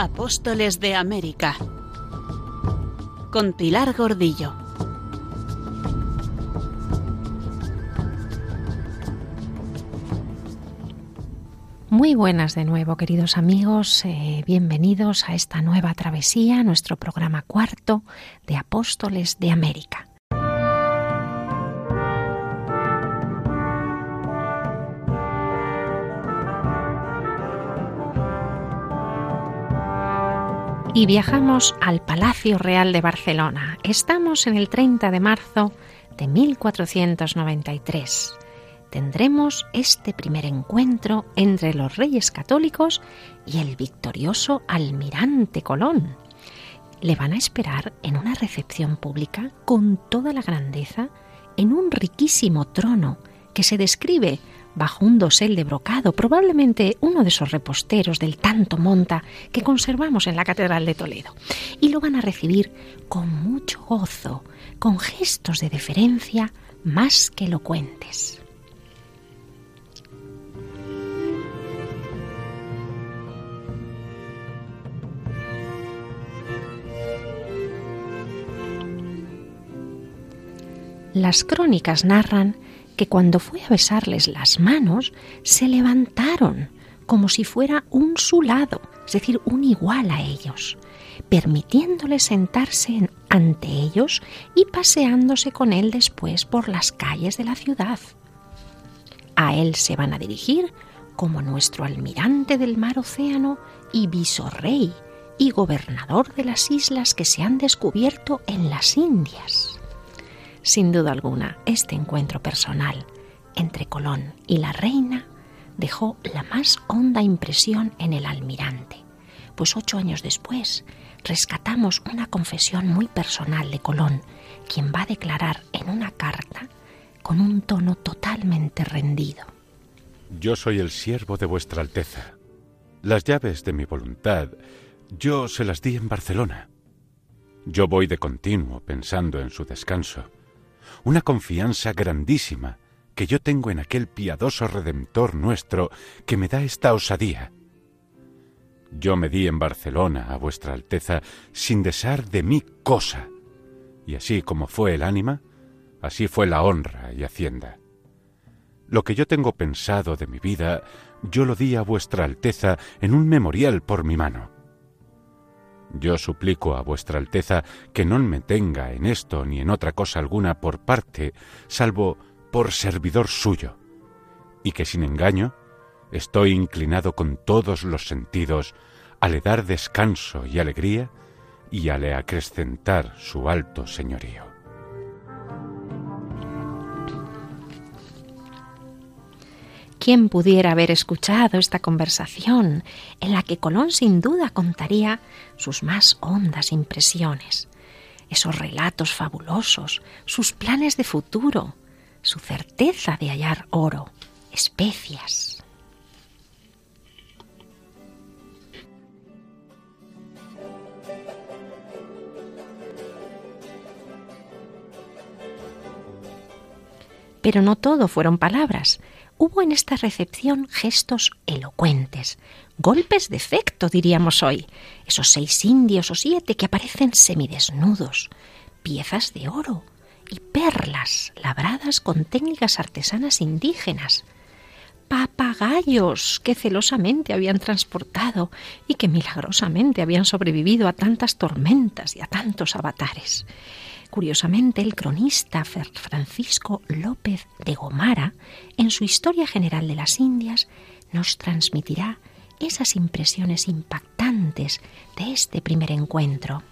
Apóstoles de América con Pilar Gordillo. Muy buenas de nuevo, queridos amigos. Eh, bienvenidos a esta nueva travesía, nuestro programa cuarto de Apóstoles de América. Y viajamos al Palacio Real de Barcelona. Estamos en el 30 de marzo de 1493. Tendremos este primer encuentro entre los reyes católicos y el victorioso almirante Colón. Le van a esperar en una recepción pública con toda la grandeza en un riquísimo trono que se describe bajo un dosel de brocado, probablemente uno de esos reposteros del tanto monta que conservamos en la Catedral de Toledo. Y lo van a recibir con mucho gozo, con gestos de deferencia más que elocuentes. Las crónicas narran que cuando fue a besarles las manos, se levantaron como si fuera un su lado, es decir, un igual a ellos, permitiéndoles sentarse ante ellos y paseándose con él después por las calles de la ciudad. A él se van a dirigir como nuestro almirante del mar océano y visorrey y gobernador de las islas que se han descubierto en las Indias. Sin duda alguna, este encuentro personal entre Colón y la reina dejó la más honda impresión en el almirante, pues ocho años después rescatamos una confesión muy personal de Colón, quien va a declarar en una carta con un tono totalmente rendido. Yo soy el siervo de vuestra Alteza. Las llaves de mi voluntad yo se las di en Barcelona. Yo voy de continuo pensando en su descanso una confianza grandísima que yo tengo en aquel piadoso Redentor nuestro que me da esta osadía. Yo me di en Barcelona a vuestra Alteza sin desear de mí cosa, y así como fue el ánima, así fue la honra y hacienda. Lo que yo tengo pensado de mi vida, yo lo di a vuestra Alteza en un memorial por mi mano yo suplico a vuestra Alteza que no me tenga en esto ni en otra cosa alguna por parte, salvo por servidor suyo, y que sin engaño estoy inclinado con todos los sentidos a le dar descanso y alegría y a le acrescentar su alto señorío. ¿Quién pudiera haber escuchado esta conversación en la que Colón sin duda contaría sus más hondas impresiones, esos relatos fabulosos, sus planes de futuro, su certeza de hallar oro, especias? Pero no todo fueron palabras hubo en esta recepción gestos elocuentes, golpes de efecto, diríamos hoy, esos seis indios o siete que aparecen semidesnudos, piezas de oro y perlas labradas con técnicas artesanas indígenas, papagayos que celosamente habían transportado y que milagrosamente habían sobrevivido a tantas tormentas y a tantos avatares. Curiosamente, el cronista Francisco López de Gomara, en su Historia General de las Indias, nos transmitirá esas impresiones impactantes de este primer encuentro.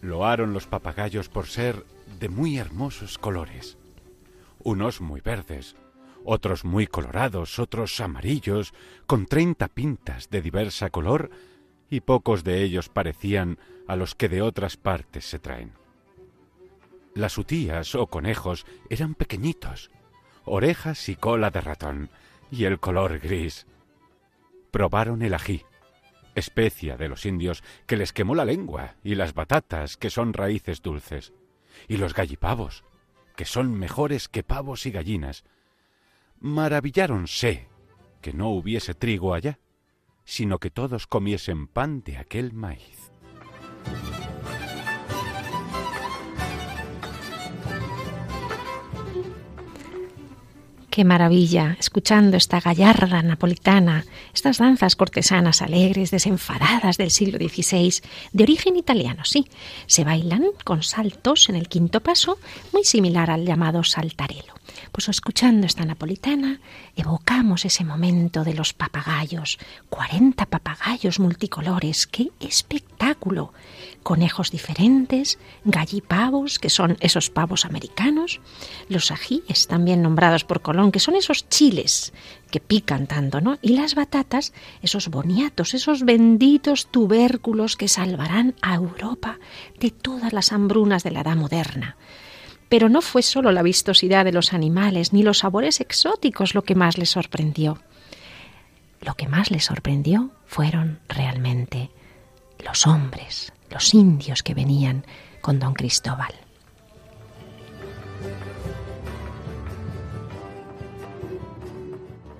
Loaron los papagayos por ser de muy hermosos colores, unos muy verdes, otros muy colorados, otros amarillos, con treinta pintas de diversa color, y pocos de ellos parecían a los que de otras partes se traen. Las utías o conejos eran pequeñitos, orejas y cola de ratón, y el color gris. Probaron el ají, especia de los indios que les quemó la lengua, y las batatas, que son raíces dulces, y los gallipavos, que son mejores que pavos y gallinas. Maravilláronse que no hubiese trigo allá, sino que todos comiesen pan de aquel maíz. Qué maravilla, escuchando esta gallarda napolitana, estas danzas cortesanas alegres, desenfadadas del siglo XVI, de origen italiano, sí. Se bailan con saltos en el quinto paso, muy similar al llamado saltarelo. Pues escuchando esta napolitana, evocamos ese momento de los papagayos, 40 papagayos multicolores, qué espectáculo, conejos diferentes, gallipavos, que son esos pavos americanos, los ajíes, también nombrados por Colón, que son esos chiles que pican tanto, ¿no? Y las batatas, esos boniatos, esos benditos tubérculos que salvarán a Europa de todas las hambrunas de la edad moderna. Pero no fue solo la vistosidad de los animales ni los sabores exóticos lo que más les sorprendió. Lo que más les sorprendió fueron realmente los hombres, los indios que venían con don Cristóbal.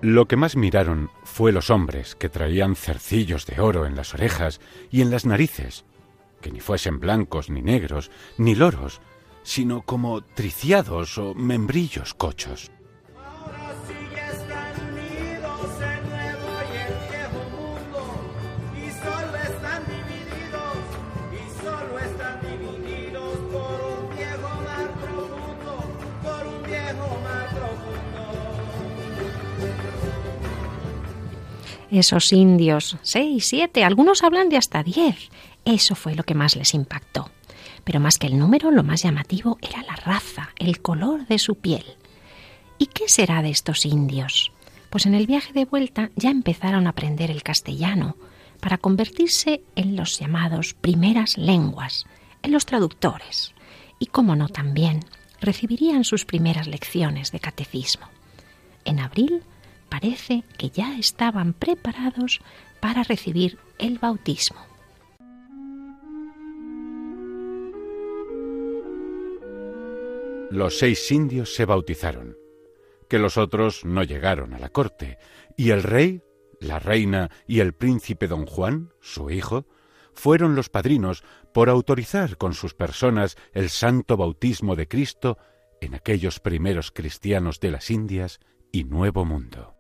Lo que más miraron fue los hombres que traían cercillos de oro en las orejas y en las narices, que ni fuesen blancos ni negros, ni loros, sino como triciados o membrillos cochos. Esos indios, seis, siete, algunos hablan de hasta diez. Eso fue lo que más les impactó. Pero más que el número, lo más llamativo era la raza, el color de su piel. ¿Y qué será de estos indios? Pues en el viaje de vuelta ya empezaron a aprender el castellano para convertirse en los llamados primeras lenguas, en los traductores. Y cómo no también, recibirían sus primeras lecciones de catecismo. En abril parece que ya estaban preparados para recibir el bautismo. Los seis indios se bautizaron, que los otros no llegaron a la corte, y el rey, la reina y el príncipe don Juan, su hijo, fueron los padrinos por autorizar con sus personas el santo bautismo de Cristo en aquellos primeros cristianos de las Indias y Nuevo Mundo.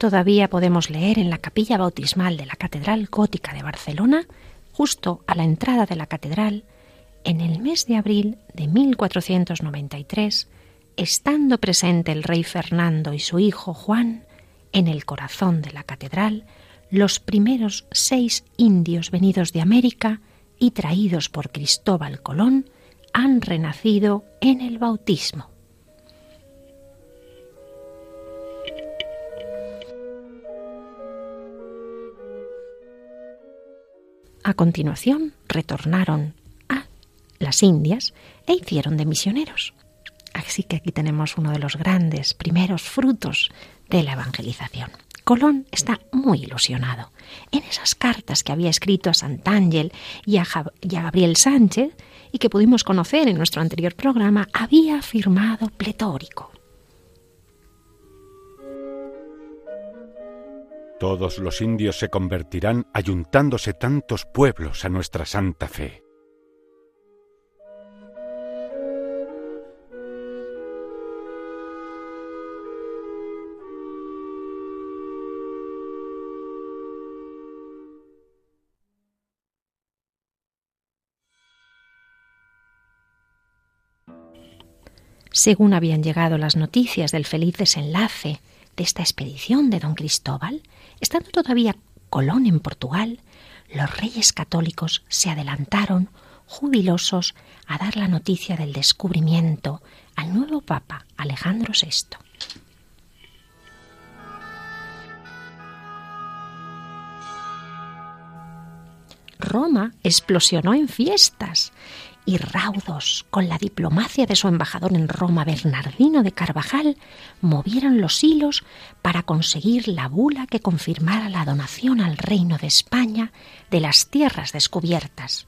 Todavía podemos leer en la capilla bautismal de la Catedral Gótica de Barcelona, justo a la entrada de la catedral, en el mes de abril de 1493, estando presente el rey Fernando y su hijo Juan, en el corazón de la catedral, los primeros seis indios venidos de América y traídos por Cristóbal Colón han renacido en el bautismo. A continuación retornaron a las Indias e hicieron de misioneros. Así que aquí tenemos uno de los grandes primeros frutos de la evangelización. Colón está muy ilusionado. En esas cartas que había escrito a Sant'Ángel y a, y a Gabriel Sánchez, y que pudimos conocer en nuestro anterior programa, había afirmado pletórico. Todos los indios se convertirán ayuntándose tantos pueblos a nuestra santa fe. Según habían llegado las noticias del feliz desenlace de esta expedición de don Cristóbal, Estando todavía Colón en Portugal, los reyes católicos se adelantaron jubilosos a dar la noticia del descubrimiento al nuevo Papa Alejandro VI. Roma explosionó en fiestas y raudos, con la diplomacia de su embajador en Roma, Bernardino de Carvajal, movieron los hilos para conseguir la bula que confirmara la donación al Reino de España de las tierras descubiertas.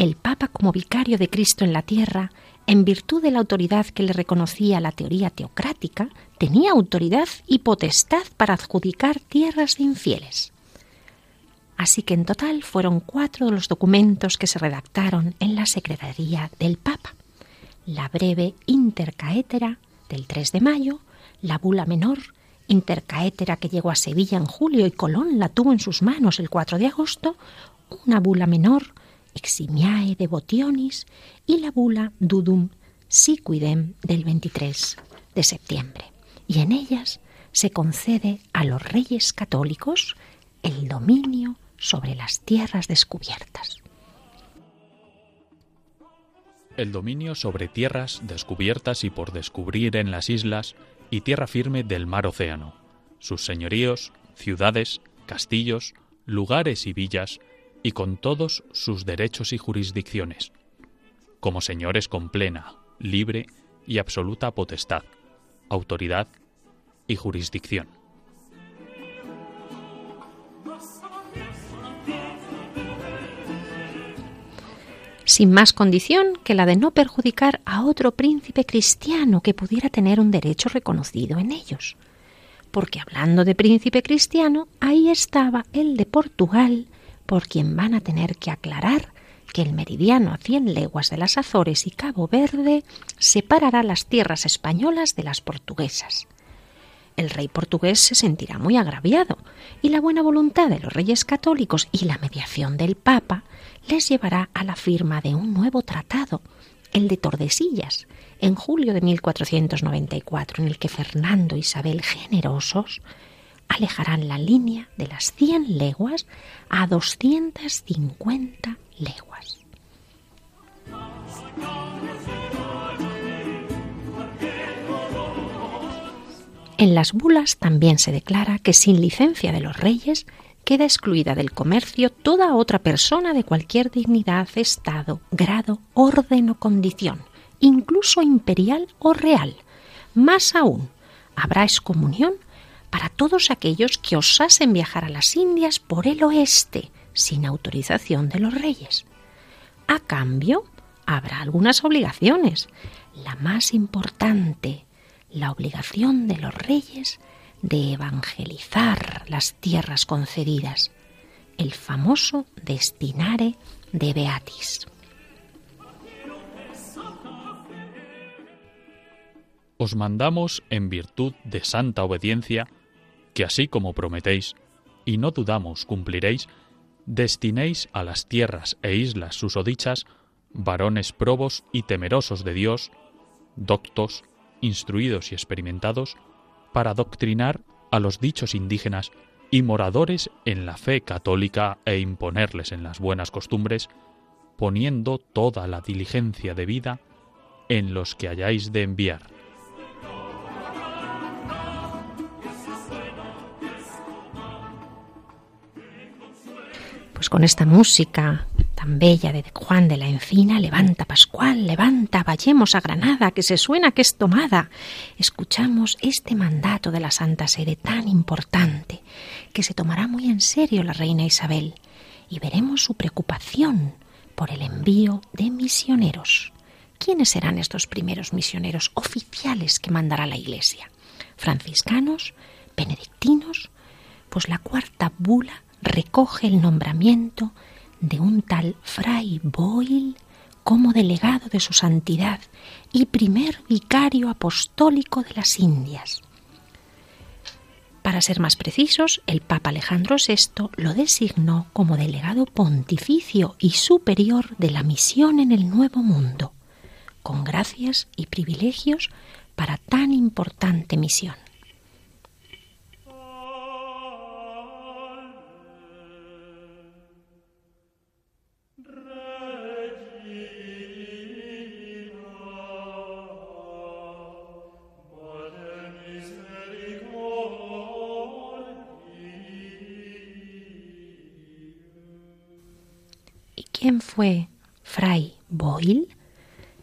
El Papa, como vicario de Cristo en la tierra, en virtud de la autoridad que le reconocía la teoría teocrática, tenía autoridad y potestad para adjudicar tierras de infieles. Así que en total fueron cuatro de los documentos que se redactaron en la Secretaría del Papa. La breve intercaétera del 3 de mayo, la bula menor, intercaétera que llegó a Sevilla en julio y Colón la tuvo en sus manos el 4 de agosto, una bula menor, eximiae devotionis, y la bula dudum siquidem del 23 de septiembre y en ellas se concede a los reyes católicos el dominio sobre las tierras descubiertas. El dominio sobre tierras descubiertas y por descubrir en las islas y tierra firme del mar océano, sus señoríos, ciudades, castillos, lugares y villas, y con todos sus derechos y jurisdicciones, como señores con plena, libre y absoluta potestad, autoridad y jurisdicción. sin más condición que la de no perjudicar a otro príncipe cristiano que pudiera tener un derecho reconocido en ellos. Porque hablando de príncipe cristiano, ahí estaba el de Portugal, por quien van a tener que aclarar que el meridiano a cien leguas de las Azores y Cabo Verde separará las tierras españolas de las portuguesas. El rey portugués se sentirá muy agraviado y la buena voluntad de los reyes católicos y la mediación del Papa les llevará a la firma de un nuevo tratado, el de Tordesillas, en julio de 1494, en el que Fernando e Isabel generosos alejarán la línea de las cien leguas a 250 leguas. En las bulas también se declara que sin licencia de los reyes queda excluida del comercio toda otra persona de cualquier dignidad, estado, grado, orden o condición, incluso imperial o real. Más aún, habrá excomunión para todos aquellos que osasen viajar a las Indias por el oeste sin autorización de los reyes. A cambio, habrá algunas obligaciones. La más importante la obligación de los reyes de evangelizar las tierras concedidas, el famoso destinare de Beatis. Os mandamos en virtud de santa obediencia que así como prometéis, y no dudamos cumpliréis, destinéis a las tierras e islas susodichas varones probos y temerosos de Dios, doctos, instruidos y experimentados, para adoctrinar a los dichos indígenas y moradores en la fe católica e imponerles en las buenas costumbres, poniendo toda la diligencia de vida en los que hayáis de enviar. Pues con esta música tan bella de Juan de la Encina, levanta Pascual, levanta, vayamos a Granada, que se suena que es tomada. Escuchamos este mandato de la Santa Sede tan importante, que se tomará muy en serio la reina Isabel, y veremos su preocupación por el envío de misioneros. ¿Quiénes serán estos primeros misioneros oficiales que mandará la Iglesia? ¿Franciscanos? ¿Benedictinos? Pues la cuarta bula recoge el nombramiento de un tal Fray Boyle como delegado de su santidad y primer vicario apostólico de las Indias. Para ser más precisos, el Papa Alejandro VI lo designó como delegado pontificio y superior de la misión en el Nuevo Mundo, con gracias y privilegios para tan importante misión. Quién fue Fray Boyle?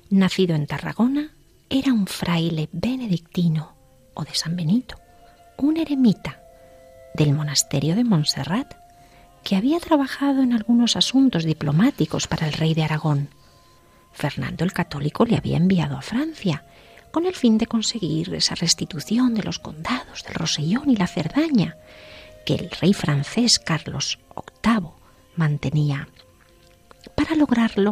Nacido en Tarragona, era un fraile benedictino o de San Benito, un eremita del monasterio de Montserrat, que había trabajado en algunos asuntos diplomáticos para el rey de Aragón. Fernando el Católico le había enviado a Francia con el fin de conseguir esa restitución de los condados del Rosellón y la Cerdaña que el rey francés Carlos VIII mantenía. Para lograrlo,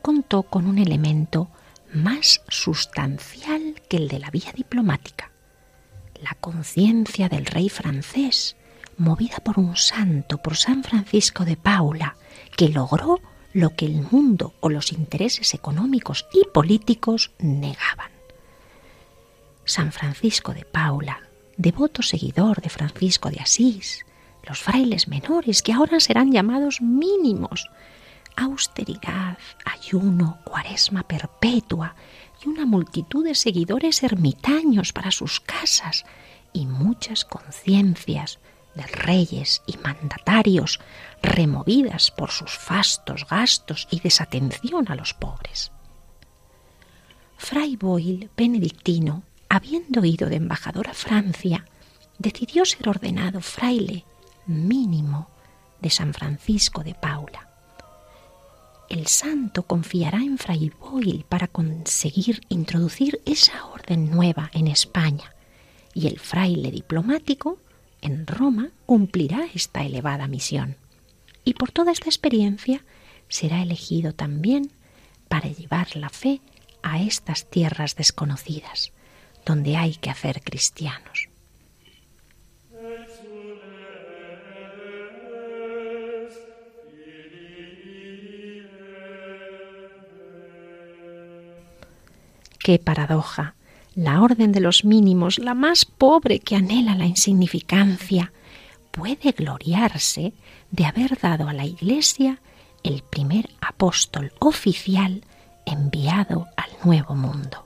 contó con un elemento más sustancial que el de la vía diplomática, la conciencia del rey francés, movida por un santo, por San Francisco de Paula, que logró lo que el mundo o los intereses económicos y políticos negaban. San Francisco de Paula, devoto seguidor de Francisco de Asís, los frailes menores que ahora serán llamados mínimos, austeridad, ayuno, cuaresma perpetua y una multitud de seguidores ermitaños para sus casas y muchas conciencias de reyes y mandatarios removidas por sus fastos gastos y desatención a los pobres. Fray Boyle, benedictino, habiendo ido de embajador a Francia, decidió ser ordenado fraile mínimo de San Francisco de Paula. El santo confiará en Fray Boyle para conseguir introducir esa orden nueva en España y el fraile diplomático en Roma cumplirá esta elevada misión. Y por toda esta experiencia será elegido también para llevar la fe a estas tierras desconocidas, donde hay que hacer cristianos. Qué paradoja. La orden de los mínimos, la más pobre que anhela la insignificancia, puede gloriarse de haber dado a la Iglesia el primer apóstol oficial enviado al nuevo mundo.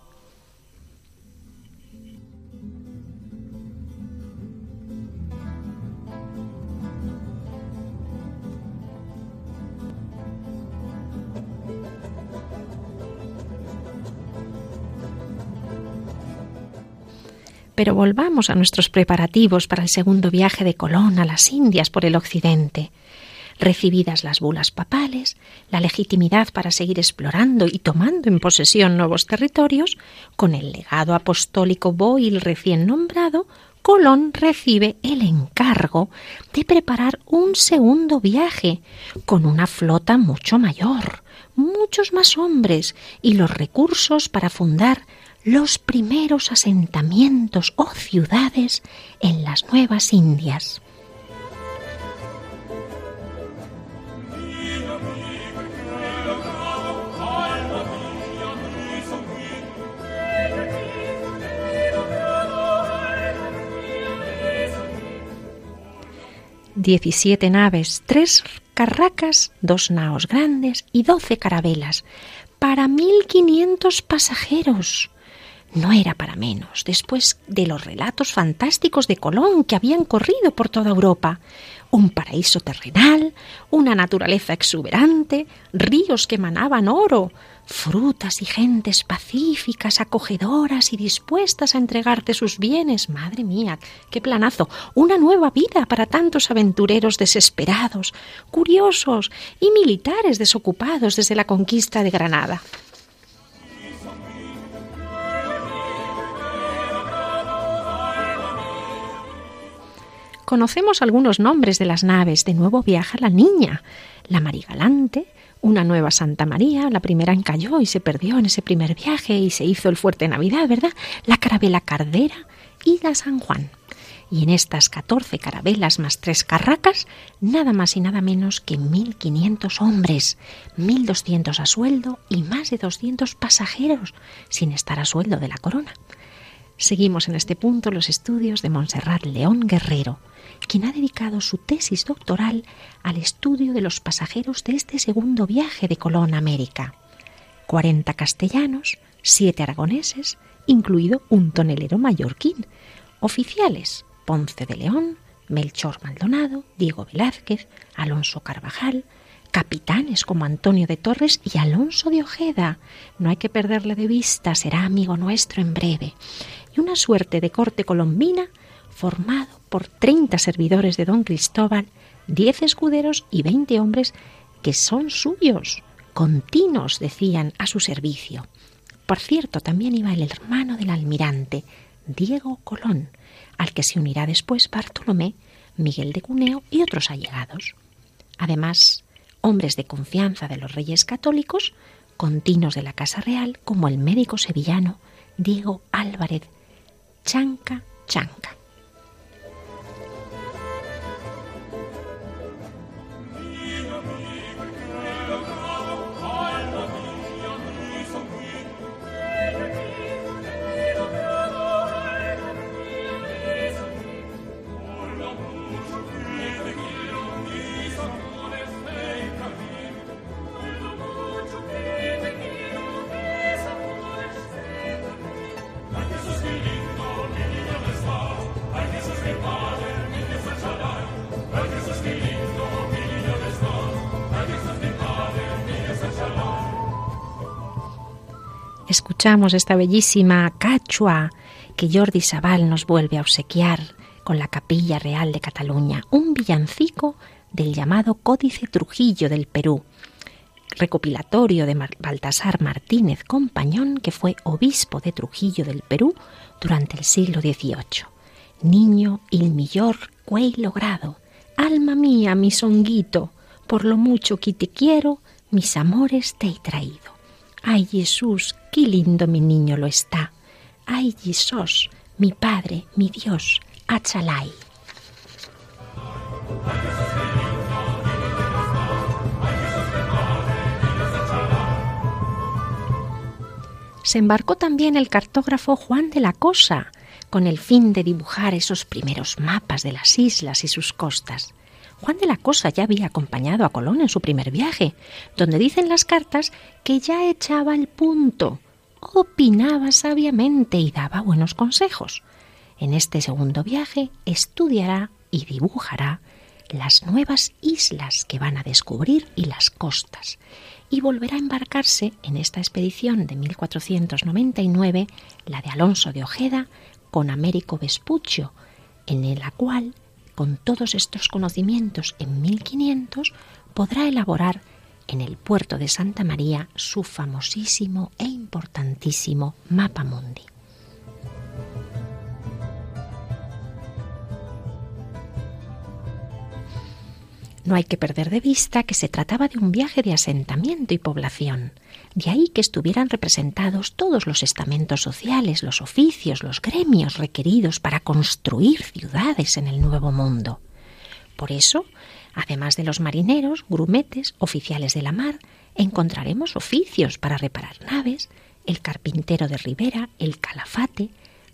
Pero volvamos a nuestros preparativos para el segundo viaje de Colón a las Indias por el occidente. Recibidas las bulas papales, la legitimidad para seguir explorando y tomando en posesión nuevos territorios, con el legado apostólico Boyle recién nombrado, Colón recibe el encargo de preparar un segundo viaje con una flota mucho mayor, muchos más hombres y los recursos para fundar los primeros asentamientos o ciudades en las Nuevas Indias. Diecisiete naves, tres carracas, dos naos grandes y doce carabelas, para mil quinientos pasajeros no era para menos, después de los relatos fantásticos de Colón que habían corrido por toda Europa. Un paraíso terrenal, una naturaleza exuberante, ríos que emanaban oro, frutas y gentes pacíficas, acogedoras y dispuestas a entregarte sus bienes. Madre mía, qué planazo. Una nueva vida para tantos aventureros desesperados, curiosos y militares desocupados desde la conquista de Granada. Conocemos algunos nombres de las naves. De nuevo viaja la niña, la Marigalante, una nueva Santa María, la primera encalló y se perdió en ese primer viaje y se hizo el fuerte Navidad, ¿verdad? La carabela Cardera y la San Juan. Y en estas 14 carabelas más tres carracas, nada más y nada menos que 1.500 hombres, 1.200 a sueldo y más de 200 pasajeros, sin estar a sueldo de la corona. Seguimos en este punto los estudios de Montserrat León Guerrero, quien ha dedicado su tesis doctoral al estudio de los pasajeros de este segundo viaje de Colón a América. 40 castellanos, 7 aragoneses, incluido un tonelero mallorquín, oficiales Ponce de León, Melchor Maldonado, Diego Velázquez, Alonso Carvajal, capitanes como Antonio de Torres y Alonso de Ojeda. No hay que perderle de vista, será amigo nuestro en breve. Y una suerte de corte colombina formado por 30 servidores de don Cristóbal, 10 escuderos y 20 hombres que son suyos, continuos, decían, a su servicio. Por cierto, también iba el hermano del almirante, Diego Colón, al que se unirá después Bartolomé, Miguel de Cuneo y otros allegados. Además, hombres de confianza de los reyes católicos, continuos de la Casa Real, como el médico sevillano Diego Álvarez Chanca Chanca. Escuchamos esta bellísima cachua que Jordi Sabal nos vuelve a obsequiar con la Capilla Real de Cataluña, un villancico del llamado Códice Trujillo del Perú, recopilatorio de Baltasar Martínez Compañón, que fue obispo de Trujillo del Perú durante el siglo XVIII. Niño il millor cuey logrado, alma mía, mi songuito, por lo mucho que te quiero, mis amores te he traído. Ay Jesús, qué lindo mi niño lo está. Ay Jesús, mi Padre, mi Dios, achalay. Se embarcó también el cartógrafo Juan de la Cosa, con el fin de dibujar esos primeros mapas de las islas y sus costas. Juan de la Cosa ya había acompañado a Colón en su primer viaje, donde dicen las cartas que ya echaba el punto, opinaba sabiamente y daba buenos consejos. En este segundo viaje estudiará y dibujará las nuevas islas que van a descubrir y las costas, y volverá a embarcarse en esta expedición de 1499, la de Alonso de Ojeda, con Américo Vespuccio, en la cual con todos estos conocimientos en 1500 podrá elaborar en el puerto de Santa María su famosísimo e importantísimo Mapa Mundi. No hay que perder de vista que se trataba de un viaje de asentamiento y población. De ahí que estuvieran representados todos los estamentos sociales, los oficios, los gremios requeridos para construir ciudades en el Nuevo Mundo. Por eso, además de los marineros, grumetes, oficiales de la mar, encontraremos oficios para reparar naves, el carpintero de ribera, el calafate,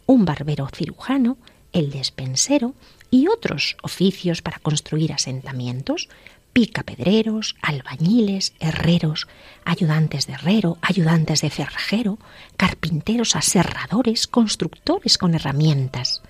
un barbero cirujano, el despensero, y otros oficios para construir asentamientos, picapedreros, albañiles, herreros, ayudantes de herrero, ayudantes de cerrajero, carpinteros aserradores, constructores con herramientas.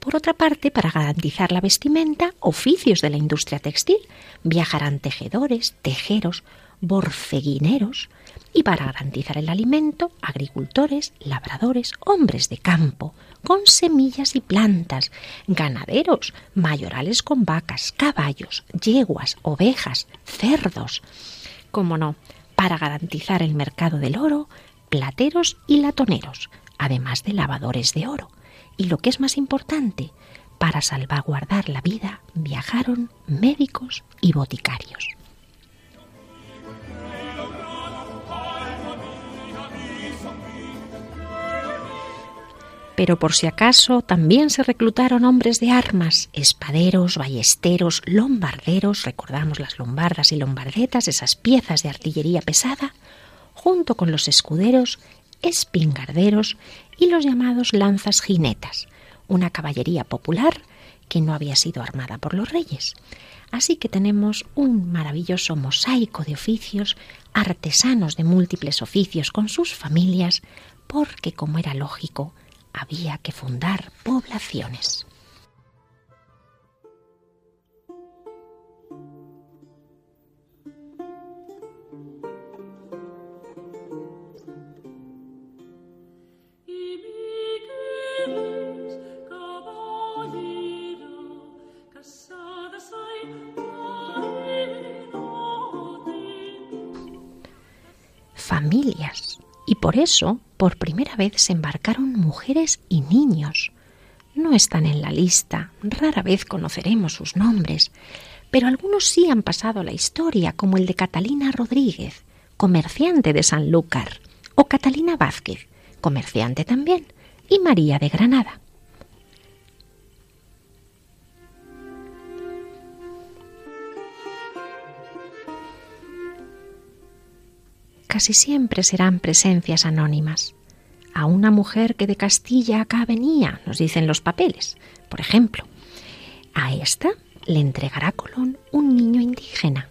Por otra parte, para garantizar la vestimenta, oficios de la industria textil, viajarán tejedores, tejeros, borceguineros, y para garantizar el alimento, agricultores, labradores, hombres de campo, con semillas y plantas, ganaderos, mayorales con vacas, caballos, yeguas, ovejas, cerdos. Como no, para garantizar el mercado del oro, plateros y latoneros, además de lavadores de oro. Y lo que es más importante, para salvaguardar la vida viajaron médicos y boticarios. Pero por si acaso también se reclutaron hombres de armas, espaderos, ballesteros, lombarderos, recordamos las lombardas y lombardetas, esas piezas de artillería pesada, junto con los escuderos, espingarderos y los llamados lanzas jinetas, una caballería popular que no había sido armada por los reyes. Así que tenemos un maravilloso mosaico de oficios, artesanos de múltiples oficios con sus familias, porque, como era lógico, había que fundar poblaciones. Familias. Y por eso por primera vez, se embarcaron mujeres y niños. No están en la lista, rara vez conoceremos sus nombres, pero algunos sí han pasado a la historia, como el de Catalina Rodríguez, comerciante de Sanlúcar, o Catalina Vázquez, comerciante también, y María de Granada. Casi siempre serán presencias anónimas. A una mujer que de Castilla acá venía, nos dicen los papeles. Por ejemplo, a esta le entregará Colón un niño indígena.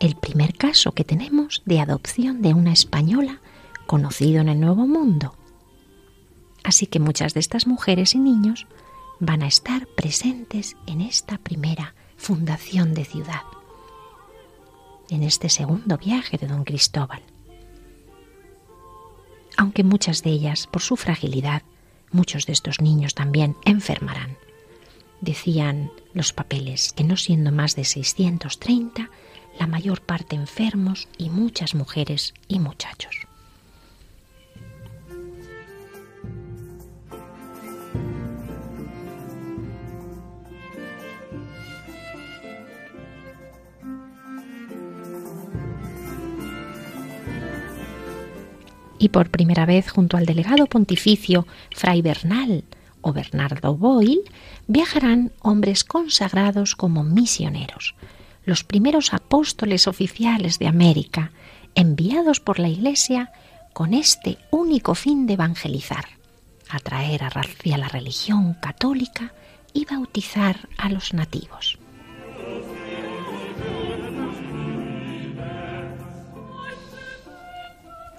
El primer caso que tenemos de adopción de una española conocido en el Nuevo Mundo. Así que muchas de estas mujeres y niños van a estar presentes en esta primera fundación de ciudad, en este segundo viaje de don Cristóbal aunque muchas de ellas, por su fragilidad, muchos de estos niños también enfermarán. Decían los papeles que no siendo más de 630, la mayor parte enfermos y muchas mujeres y muchachos. Y por primera vez junto al delegado pontificio Fray Bernal o Bernardo Boyle viajarán hombres consagrados como misioneros, los primeros apóstoles oficiales de América, enviados por la Iglesia con este único fin de evangelizar, atraer hacia la religión católica y bautizar a los nativos.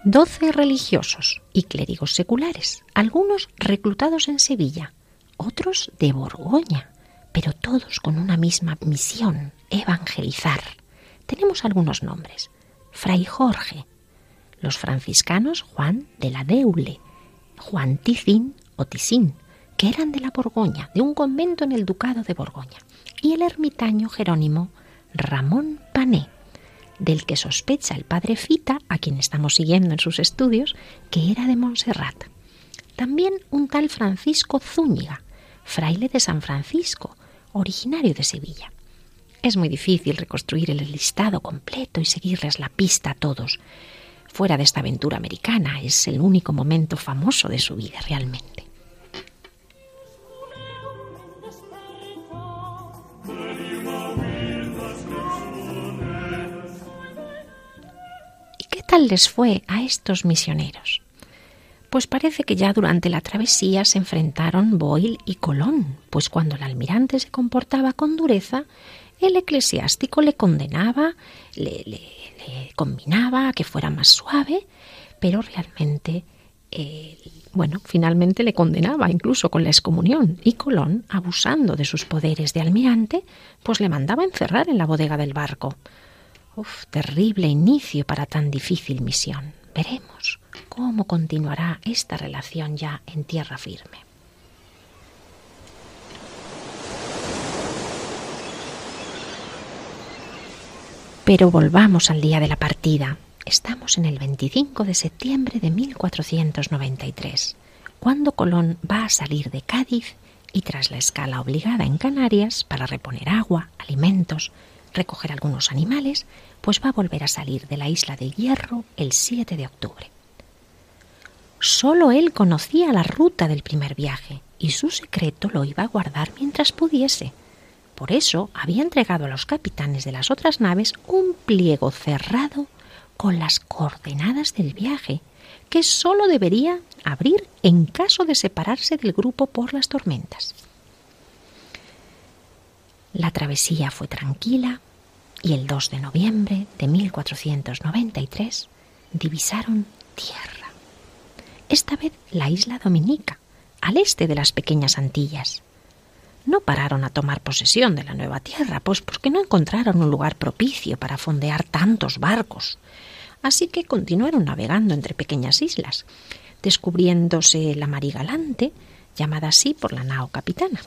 Doce religiosos y clérigos seculares, algunos reclutados en Sevilla, otros de Borgoña, pero todos con una misma misión, evangelizar. Tenemos algunos nombres. Fray Jorge, los franciscanos Juan de la Deule, Juan Ticín o Tisín, que eran de la Borgoña, de un convento en el Ducado de Borgoña, y el ermitaño Jerónimo Ramón Pané, del que sospecha el padre Fita, a quien estamos siguiendo en sus estudios, que era de Montserrat. También un tal Francisco Zúñiga, fraile de San Francisco, originario de Sevilla. Es muy difícil reconstruir el listado completo y seguirles la pista a todos. Fuera de esta aventura americana es el único momento famoso de su vida realmente. Les fue a estos misioneros? Pues parece que ya durante la travesía se enfrentaron Boyle y Colón, pues cuando el almirante se comportaba con dureza, el eclesiástico le condenaba, le, combinaba a que fuera más suave, pero realmente, eh, bueno, finalmente le condenaba incluso con la excomunión y Colón, abusando de sus poderes de almirante, pues le mandaba encerrar en la bodega del barco. Uf, terrible inicio para tan difícil misión. Veremos cómo continuará esta relación ya en tierra firme. Pero volvamos al día de la partida. Estamos en el 25 de septiembre de 1493, cuando Colón va a salir de Cádiz y tras la escala obligada en Canarias para reponer agua, alimentos, recoger algunos animales, pues va a volver a salir de la isla de Hierro el 7 de octubre. Solo él conocía la ruta del primer viaje y su secreto lo iba a guardar mientras pudiese. Por eso había entregado a los capitanes de las otras naves un pliego cerrado con las coordenadas del viaje, que sólo debería abrir en caso de separarse del grupo por las tormentas. La travesía fue tranquila y el 2 de noviembre de 1493 divisaron tierra. Esta vez la isla Dominica, al este de las pequeñas Antillas. No pararon a tomar posesión de la nueva tierra, pues porque no encontraron un lugar propicio para fondear tantos barcos. Así que continuaron navegando entre pequeñas islas, descubriéndose la Marigalante, llamada así por la nao capitana.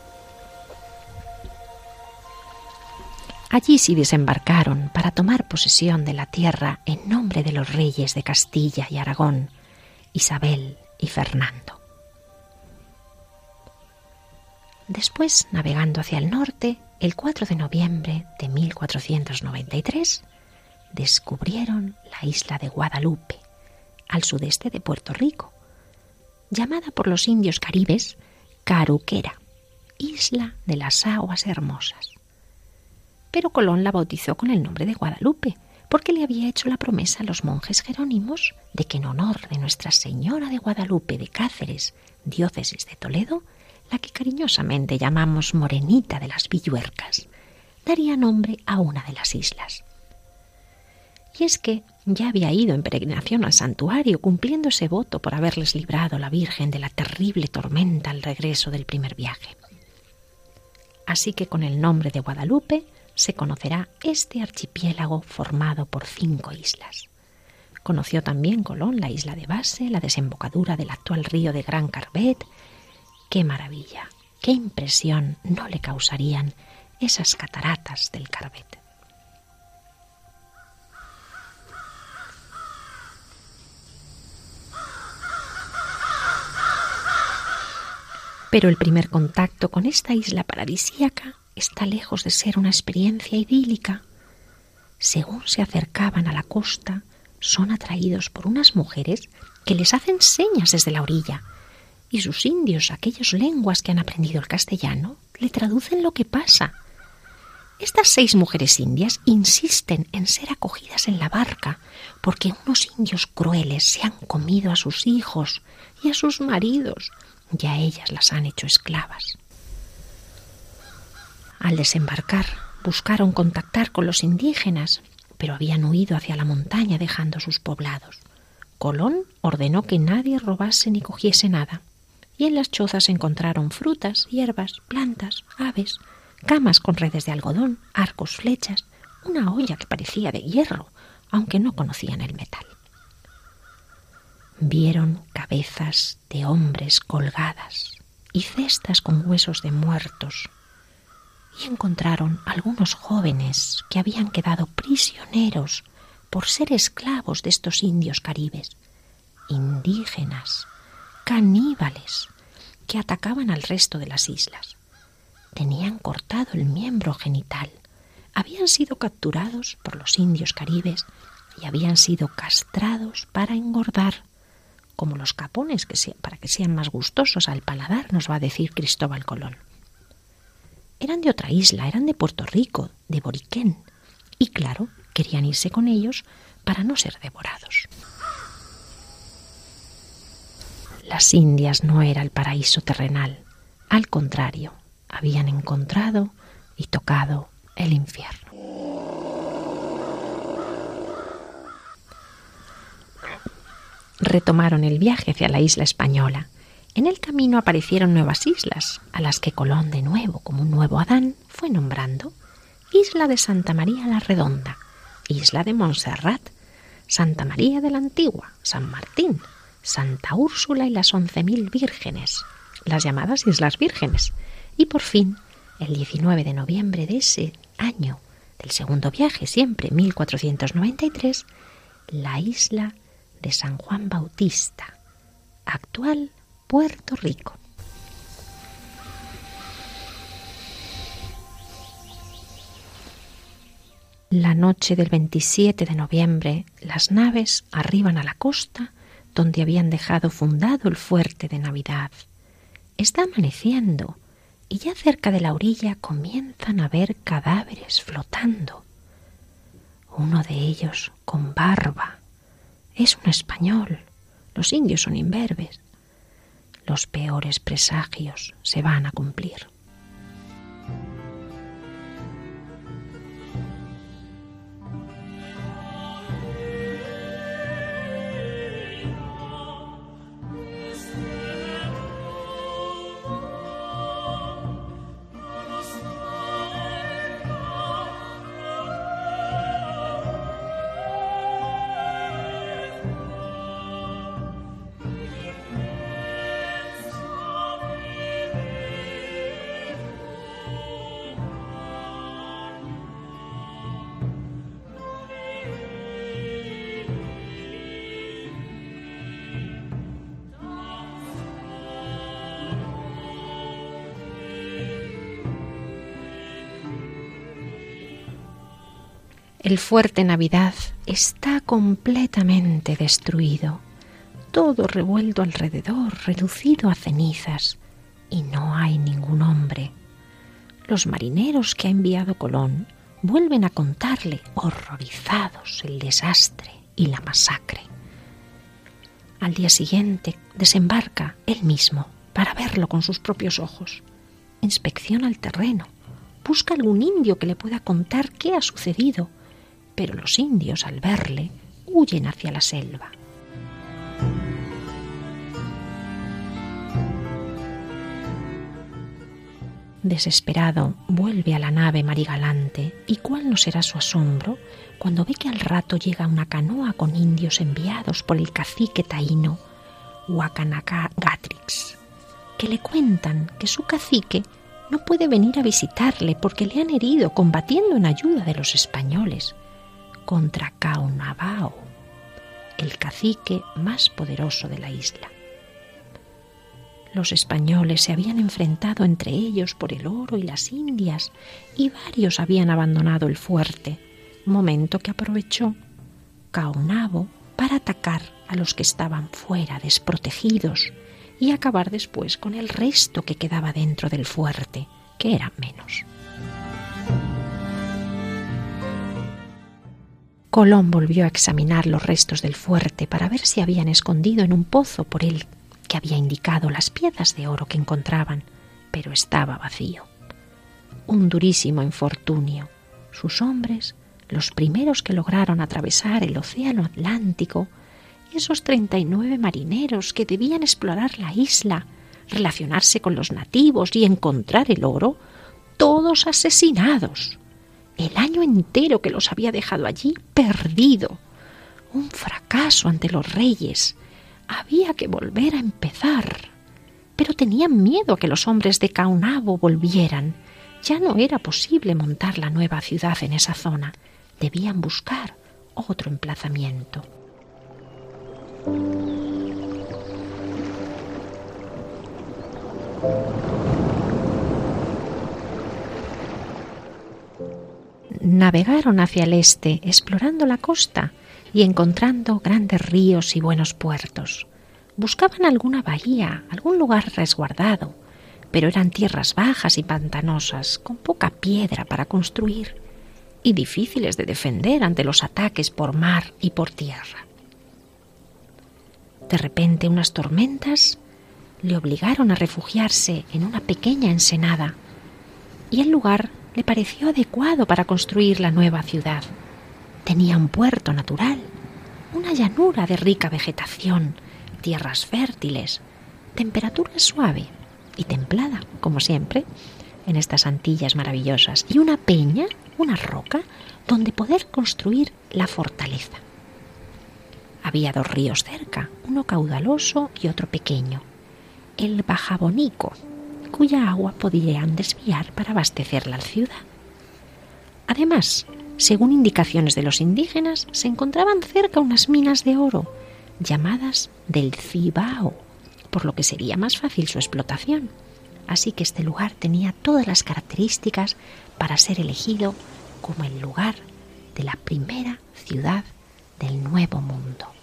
Allí sí desembarcaron para tomar posesión de la tierra en nombre de los reyes de Castilla y Aragón, Isabel y Fernando. Después, navegando hacia el norte, el 4 de noviembre de 1493, descubrieron la isla de Guadalupe, al sudeste de Puerto Rico, llamada por los indios caribes Caruquera, isla de las aguas hermosas. Pero Colón la bautizó con el nombre de Guadalupe, porque le había hecho la promesa a los monjes jerónimos de que en honor de Nuestra Señora de Guadalupe de Cáceres, diócesis de Toledo, la que cariñosamente llamamos Morenita de las Villuercas, daría nombre a una de las islas. Y es que ya había ido en peregrinación al santuario cumpliendo ese voto por haberles librado la Virgen de la terrible tormenta al regreso del primer viaje. Así que con el nombre de Guadalupe se conocerá este archipiélago formado por cinco islas. Conoció también Colón la isla de Base, la desembocadura del actual río de Gran Carbet. ¡Qué maravilla! ¡Qué impresión no le causarían esas cataratas del Carbet! Pero el primer contacto con esta isla paradisíaca está lejos de ser una experiencia idílica. Según se acercaban a la costa, son atraídos por unas mujeres que les hacen señas desde la orilla, y sus indios, aquellas lenguas que han aprendido el castellano, le traducen lo que pasa. Estas seis mujeres indias insisten en ser acogidas en la barca porque unos indios crueles se han comido a sus hijos y a sus maridos y a ellas las han hecho esclavas. Al desembarcar, buscaron contactar con los indígenas, pero habían huido hacia la montaña dejando sus poblados. Colón ordenó que nadie robase ni cogiese nada, y en las chozas encontraron frutas, hierbas, plantas, aves, camas con redes de algodón, arcos, flechas, una olla que parecía de hierro, aunque no conocían el metal vieron cabezas de hombres colgadas y cestas con huesos de muertos, y encontraron algunos jóvenes que habían quedado prisioneros por ser esclavos de estos indios caribes, indígenas, caníbales, que atacaban al resto de las islas. Tenían cortado el miembro genital, habían sido capturados por los indios caribes y habían sido castrados para engordar como los capones, que para que sean más gustosos al paladar, nos va a decir Cristóbal Colón. Eran de otra isla, eran de Puerto Rico, de Boriquén, y claro, querían irse con ellos para no ser devorados. Las Indias no era el paraíso terrenal, al contrario, habían encontrado y tocado el infierno. retomaron el viaje hacia la isla española. En el camino aparecieron nuevas islas, a las que Colón de nuevo, como un nuevo Adán, fue nombrando. Isla de Santa María la Redonda, Isla de Montserrat, Santa María de la Antigua, San Martín, Santa Úrsula y las once mil vírgenes, las llamadas Islas Vírgenes, y por fin, el 19 de noviembre de ese año del segundo viaje, siempre 1493, la isla de San Juan Bautista, actual Puerto Rico. La noche del 27 de noviembre, las naves arriban a la costa donde habían dejado fundado el fuerte de Navidad. Está amaneciendo y ya cerca de la orilla comienzan a ver cadáveres flotando. Uno de ellos con barba, es un español. Los indios son imberbes. Los peores presagios se van a cumplir. El fuerte Navidad está completamente destruido, todo revuelto alrededor, reducido a cenizas, y no hay ningún hombre. Los marineros que ha enviado Colón vuelven a contarle, horrorizados, el desastre y la masacre. Al día siguiente desembarca él mismo para verlo con sus propios ojos. Inspecciona el terreno, busca algún indio que le pueda contar qué ha sucedido pero los indios al verle huyen hacia la selva. Desesperado, vuelve a la nave marigalante, y cuál no será su asombro cuando ve que al rato llega una canoa con indios enviados por el cacique taíno Gatrix, que le cuentan que su cacique no puede venir a visitarle porque le han herido combatiendo en ayuda de los españoles contra Caunabao, el cacique más poderoso de la isla. Los españoles se habían enfrentado entre ellos por el oro y las indias y varios habían abandonado el fuerte, momento que aprovechó Caunabo para atacar a los que estaban fuera desprotegidos y acabar después con el resto que quedaba dentro del fuerte, que eran menos. Colón volvió a examinar los restos del fuerte para ver si habían escondido en un pozo por él que había indicado las piezas de oro que encontraban, pero estaba vacío. Un durísimo infortunio. Sus hombres, los primeros que lograron atravesar el océano Atlántico, esos treinta y nueve marineros que debían explorar la isla, relacionarse con los nativos y encontrar el oro, todos asesinados el año entero que los había dejado allí perdido. Un fracaso ante los reyes. Había que volver a empezar. Pero tenían miedo a que los hombres de Caunabo volvieran. Ya no era posible montar la nueva ciudad en esa zona. Debían buscar otro emplazamiento. Navegaron hacia el este, explorando la costa y encontrando grandes ríos y buenos puertos. Buscaban alguna bahía, algún lugar resguardado, pero eran tierras bajas y pantanosas, con poca piedra para construir y difíciles de defender ante los ataques por mar y por tierra. De repente unas tormentas le obligaron a refugiarse en una pequeña ensenada y el lugar le pareció adecuado para construir la nueva ciudad. Tenía un puerto natural, una llanura de rica vegetación, tierras fértiles, temperatura suave y templada, como siempre, en estas Antillas maravillosas, y una peña, una roca, donde poder construir la fortaleza. Había dos ríos cerca, uno caudaloso y otro pequeño, el Bajabonico cuya agua podían desviar para abastecer la ciudad. Además, según indicaciones de los indígenas, se encontraban cerca unas minas de oro, llamadas del Cibao, por lo que sería más fácil su explotación. Así que este lugar tenía todas las características para ser elegido como el lugar de la primera ciudad del Nuevo Mundo.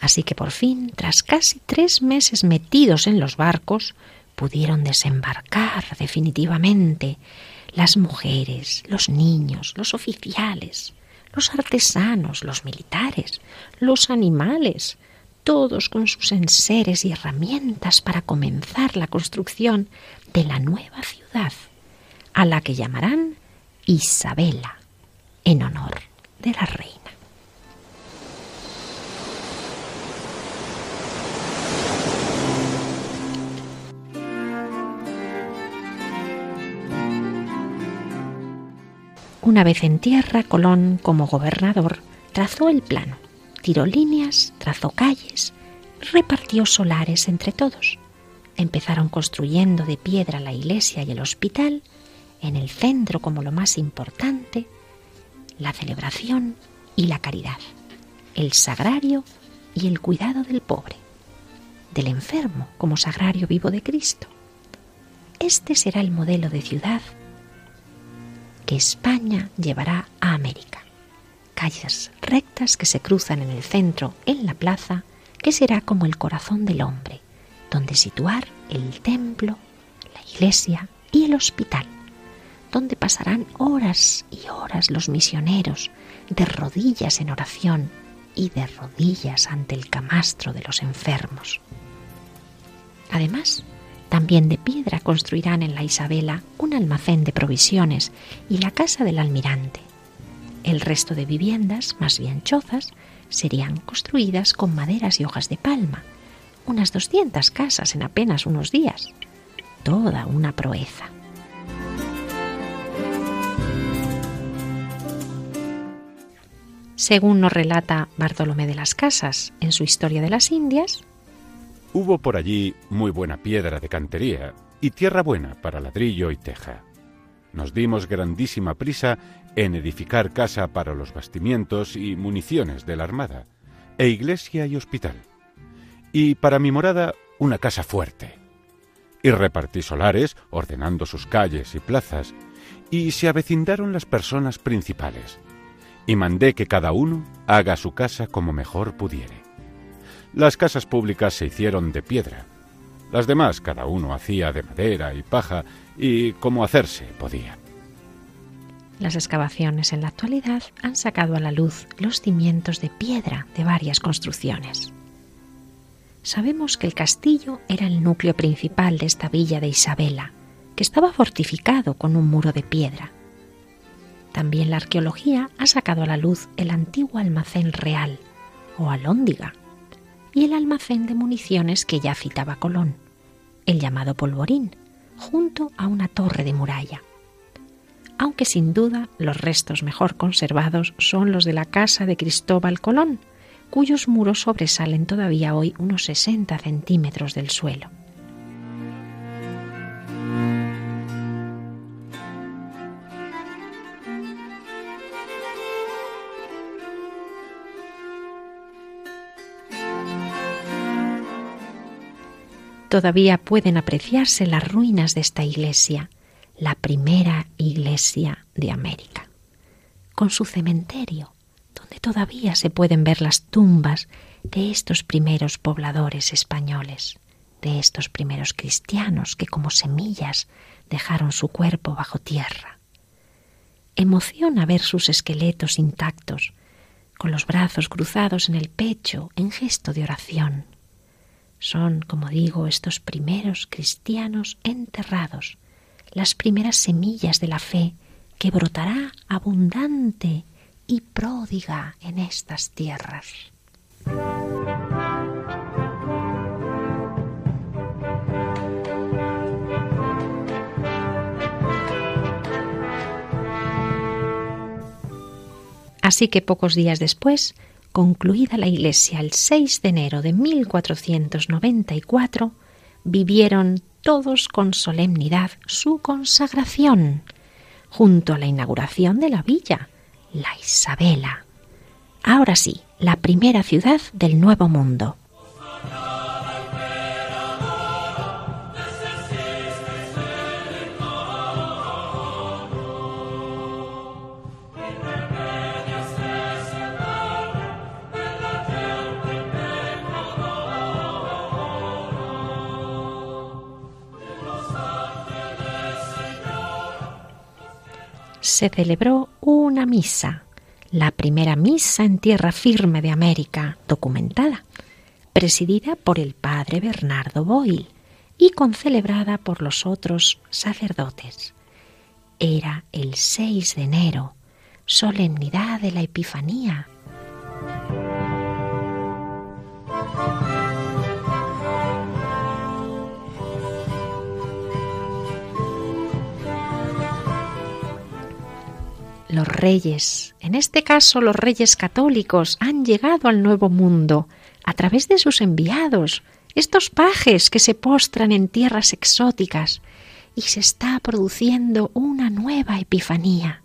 Así que por fin, tras casi tres meses metidos en los barcos, pudieron desembarcar definitivamente las mujeres, los niños, los oficiales, los artesanos, los militares, los animales, todos con sus enseres y herramientas para comenzar la construcción de la nueva ciudad, a la que llamarán Isabela, en honor de la reina. Una vez en tierra, Colón, como gobernador, trazó el plano, tiró líneas, trazó calles, repartió solares entre todos. Empezaron construyendo de piedra la iglesia y el hospital, en el centro como lo más importante, la celebración y la caridad, el sagrario y el cuidado del pobre, del enfermo como sagrario vivo de Cristo. este será el modelo de ciudad que España llevará a América. Calles rectas que se cruzan en el centro, en la plaza, que será como el corazón del hombre, donde situar el templo, la iglesia y el hospital, donde pasarán horas y horas los misioneros de rodillas en oración y de rodillas ante el camastro de los enfermos. Además, también de piedra construirán en la Isabela un almacén de provisiones y la casa del almirante. El resto de viviendas, más bien chozas, serían construidas con maderas y hojas de palma, unas 200 casas en apenas unos días. Toda una proeza. Según nos relata Bartolomé de las Casas en su Historia de las Indias, Hubo por allí muy buena piedra de cantería y tierra buena para ladrillo y teja. Nos dimos grandísima prisa en edificar casa para los bastimientos y municiones de la armada, e iglesia y hospital. Y para mi morada una casa fuerte. Y repartí solares, ordenando sus calles y plazas, y se avecindaron las personas principales, y mandé que cada uno haga su casa como mejor pudiere. Las casas públicas se hicieron de piedra. Las demás cada uno hacía de madera y paja y como hacerse podía. Las excavaciones en la actualidad han sacado a la luz los cimientos de piedra de varias construcciones. Sabemos que el castillo era el núcleo principal de esta villa de Isabela, que estaba fortificado con un muro de piedra. También la arqueología ha sacado a la luz el antiguo almacén real, o alóndiga, y el almacén de municiones que ya citaba Colón, el llamado polvorín, junto a una torre de muralla. Aunque sin duda los restos mejor conservados son los de la casa de Cristóbal Colón, cuyos muros sobresalen todavía hoy unos 60 centímetros del suelo. Todavía pueden apreciarse las ruinas de esta iglesia, la primera iglesia de América, con su cementerio, donde todavía se pueden ver las tumbas de estos primeros pobladores españoles, de estos primeros cristianos que como semillas dejaron su cuerpo bajo tierra. Emociona ver sus esqueletos intactos, con los brazos cruzados en el pecho en gesto de oración son, como digo, estos primeros cristianos enterrados, las primeras semillas de la fe que brotará abundante y pródiga en estas tierras. Así que pocos días después, concluida la Iglesia el 6 de enero de 1494, vivieron todos con solemnidad su consagración, junto a la inauguración de la villa, la Isabela. Ahora sí, la primera ciudad del Nuevo Mundo. Se celebró una misa, la primera misa en tierra firme de América documentada, presidida por el padre Bernardo Boyle y concelebrada por los otros sacerdotes. Era el 6 de enero, solemnidad de la Epifanía, los reyes, en este caso los reyes católicos, han llegado al nuevo mundo a través de sus enviados, estos pajes que se postran en tierras exóticas, y se está produciendo una nueva epifanía,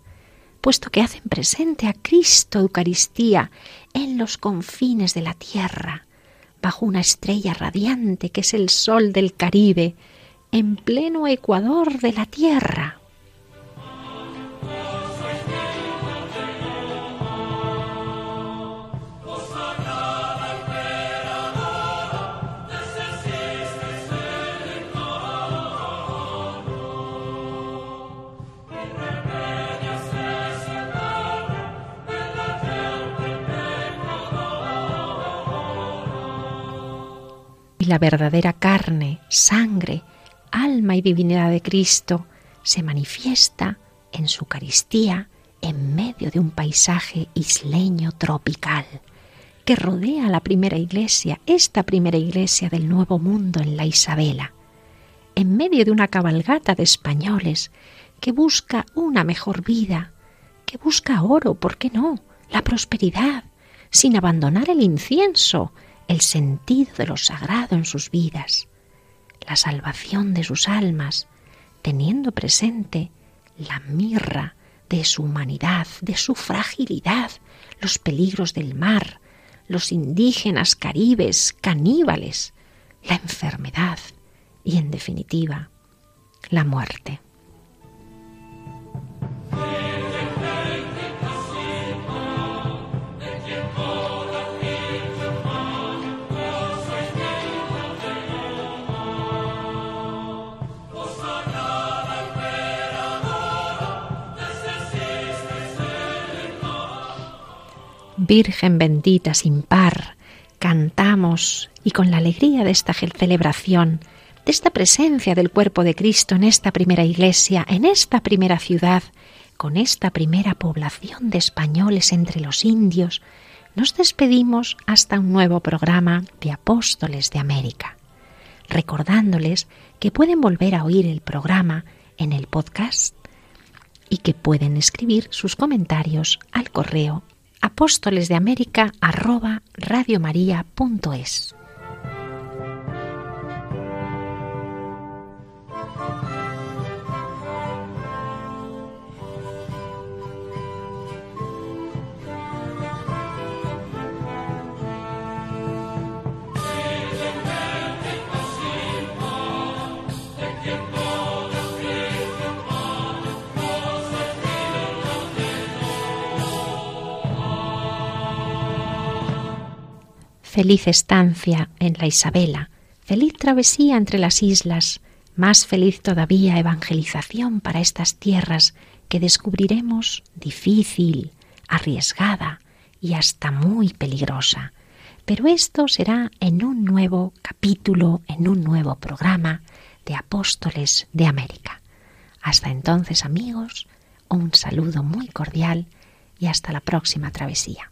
puesto que hacen presente a Cristo Eucaristía en los confines de la tierra, bajo una estrella radiante que es el sol del Caribe, en pleno ecuador de la Tierra. Y la verdadera carne, sangre, alma y divinidad de Cristo se manifiesta en su Eucaristía en medio de un paisaje isleño tropical que rodea a la primera iglesia, esta primera iglesia del Nuevo Mundo en la Isabela, en medio de una cabalgata de españoles que busca una mejor vida, que busca oro, ¿por qué no? La prosperidad, sin abandonar el incienso, el sentido de lo sagrado en sus vidas, la salvación de sus almas, teniendo presente la mirra de su humanidad, de su fragilidad, los peligros del mar, los indígenas caribes, caníbales, la enfermedad y, en definitiva, la muerte. Virgen bendita sin par, cantamos y con la alegría de esta celebración, de esta presencia del cuerpo de Cristo en esta primera iglesia, en esta primera ciudad, con esta primera población de españoles entre los indios, nos despedimos hasta un nuevo programa de Apóstoles de América, recordándoles que pueden volver a oír el programa en el podcast y que pueden escribir sus comentarios al correo apóstoles de América arroba radiomaria.es. Feliz estancia en la Isabela, feliz travesía entre las islas, más feliz todavía evangelización para estas tierras que descubriremos difícil, arriesgada y hasta muy peligrosa. Pero esto será en un nuevo capítulo, en un nuevo programa de Apóstoles de América. Hasta entonces, amigos, un saludo muy cordial y hasta la próxima travesía.